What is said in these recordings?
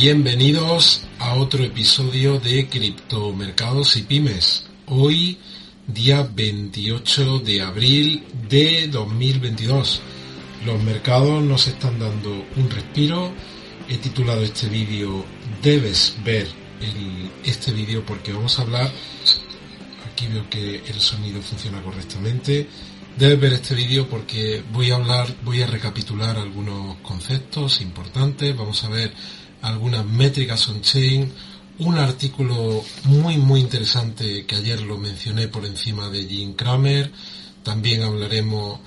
Bienvenidos a otro episodio de Criptomercados y Pymes. Hoy, día 28 de abril de 2022. Los mercados nos están dando un respiro. He titulado este vídeo Debes ver este vídeo porque vamos a hablar. Aquí veo que el sonido funciona correctamente. Debes ver este vídeo porque voy a hablar, voy a recapitular algunos conceptos importantes. Vamos a ver algunas métricas on-chain, un artículo muy muy interesante que ayer lo mencioné por encima de Jim Kramer, también hablaremos,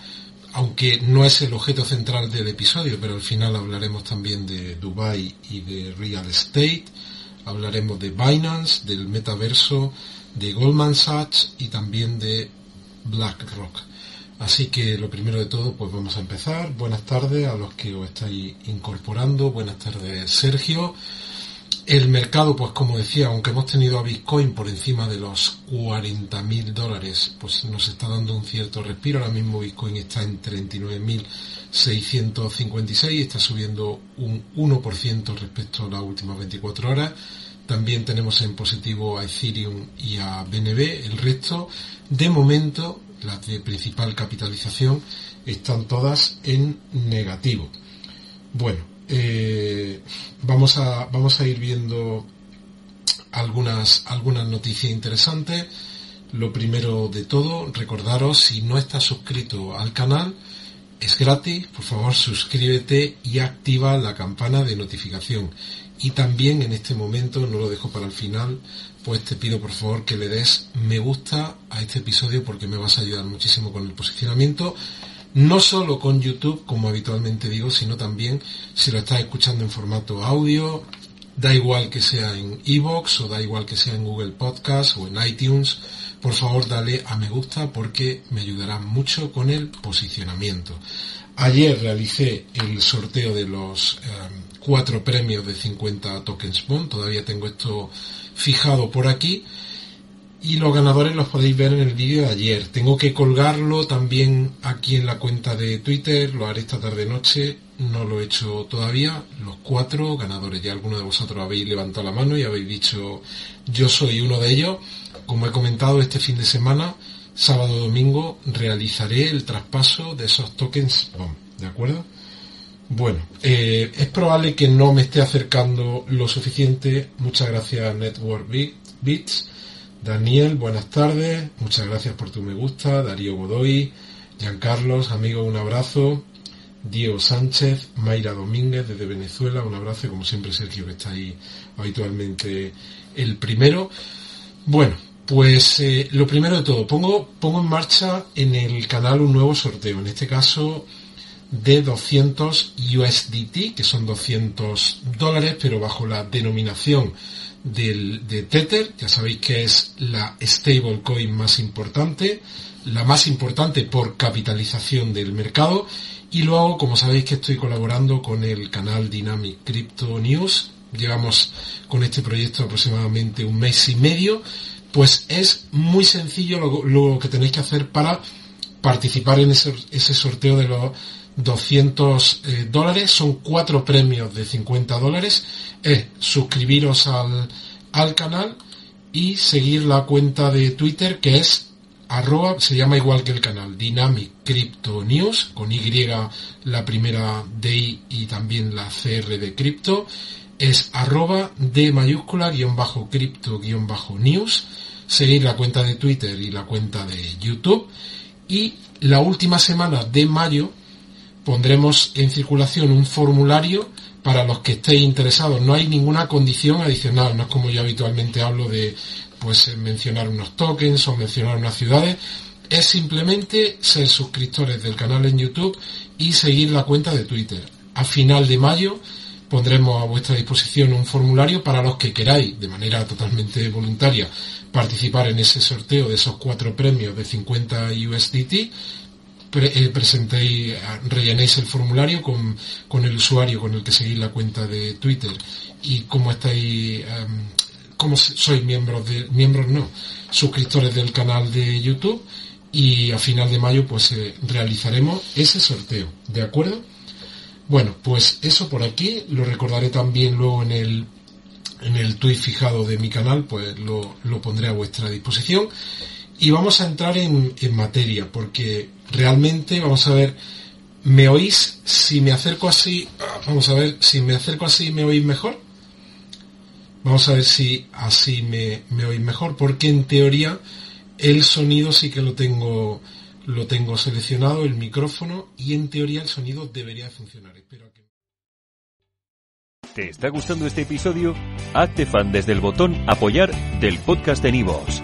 aunque no es el objeto central del episodio, pero al final hablaremos también de Dubai y de Real Estate, hablaremos de Binance, del metaverso, de Goldman Sachs y también de BlackRock. Así que lo primero de todo, pues vamos a empezar. Buenas tardes a los que os estáis incorporando. Buenas tardes, Sergio. El mercado, pues como decía, aunque hemos tenido a Bitcoin por encima de los 40.000 dólares, pues nos está dando un cierto respiro. Ahora mismo Bitcoin está en 39.656, está subiendo un 1% respecto a las últimas 24 horas. También tenemos en positivo a Ethereum y a BNB. El resto, de momento, las de principal capitalización, están todas en negativo. Bueno, eh, vamos, a, vamos a ir viendo algunas, algunas noticias interesantes. Lo primero de todo, recordaros, si no estás suscrito al canal, es gratis, por favor suscríbete y activa la campana de notificación. Y también en este momento, no lo dejo para el final, pues te pido por favor que le des me gusta a este episodio porque me vas a ayudar muchísimo con el posicionamiento. No solo con YouTube, como habitualmente digo, sino también si lo estás escuchando en formato audio, da igual que sea en iVoox o da igual que sea en Google Podcast o en iTunes, por favor dale a me gusta porque me ayudará mucho con el posicionamiento. Ayer realicé el sorteo de los eh, cuatro premios de 50 tokens bond, todavía tengo esto fijado por aquí y los ganadores los podéis ver en el vídeo de ayer. Tengo que colgarlo también aquí en la cuenta de Twitter, lo haré esta tarde noche, no lo he hecho todavía. Los cuatro ganadores, ya algunos de vosotros habéis levantado la mano y habéis dicho yo soy uno de ellos. Como he comentado este fin de semana, sábado domingo, realizaré el traspaso de esos tokens BOM, ¿de acuerdo? Bueno, eh, es probable que no me esté acercando lo suficiente. Muchas gracias Network Bits. Daniel, buenas tardes. Muchas gracias por tu me gusta. Darío Godoy, Giancarlos, amigo, un abrazo. Diego Sánchez, Mayra Domínguez desde Venezuela, un abrazo. Como siempre, Sergio, que está ahí habitualmente el primero. Bueno, pues eh, lo primero de todo, pongo, pongo en marcha en el canal un nuevo sorteo. En este caso de 200 USDT, que son 200 dólares, pero bajo la denominación del, de Tether, ya sabéis que es la stablecoin más importante, la más importante por capitalización del mercado, y lo hago, como sabéis que estoy colaborando con el canal Dynamic Crypto News, llevamos con este proyecto aproximadamente un mes y medio, pues es muy sencillo lo, que tenéis que hacer para participar en ese, ese sorteo de los 200 eh, dólares, son cuatro premios de 50 dólares, es suscribiros al, al canal y seguir la cuenta de Twitter que es arroba, se llama igual que el canal, Dynamic Crypto News, con Y la primera D y también la CR de cripto, es arroba de mayúscula guion bajo cripto guion bajo news, seguir la cuenta de Twitter y la cuenta de YouTube y la última semana de mayo pondremos en circulación un formulario para los que estéis interesados. No hay ninguna condición adicional, no es como yo habitualmente hablo de pues mencionar unos tokens o mencionar unas ciudades. Es simplemente ser suscriptores del canal en YouTube y seguir la cuenta de Twitter. A final de mayo pondremos a vuestra disposición un formulario para los que queráis, de manera totalmente voluntaria, participar en ese sorteo de esos cuatro premios de 50 USDT eh, presentéis, rellenéis el formulario con, con, el usuario con el que seguís la cuenta de Twitter y cómo estáis, um, cómo sois miembros de, miembros no, suscriptores del canal de YouTube y a final de mayo pues eh, realizaremos ese sorteo, ¿de acuerdo? Bueno, pues eso por aquí, lo recordaré también luego en el, en el tweet fijado de mi canal, pues lo, lo pondré a vuestra disposición. Y vamos a entrar en, materia, porque realmente vamos a ver, ¿me oís? Si me acerco así, ah, vamos a ver, si me acerco así, ¿me oís mejor? Vamos a ver si así me, me oís mejor, porque en teoría el sonido sí que lo tengo lo tengo seleccionado, el micrófono, y en teoría el sonido debería funcionar. Espero que... ¿Te está gustando este episodio? Hazte fan desde el botón apoyar del podcast de Nivos.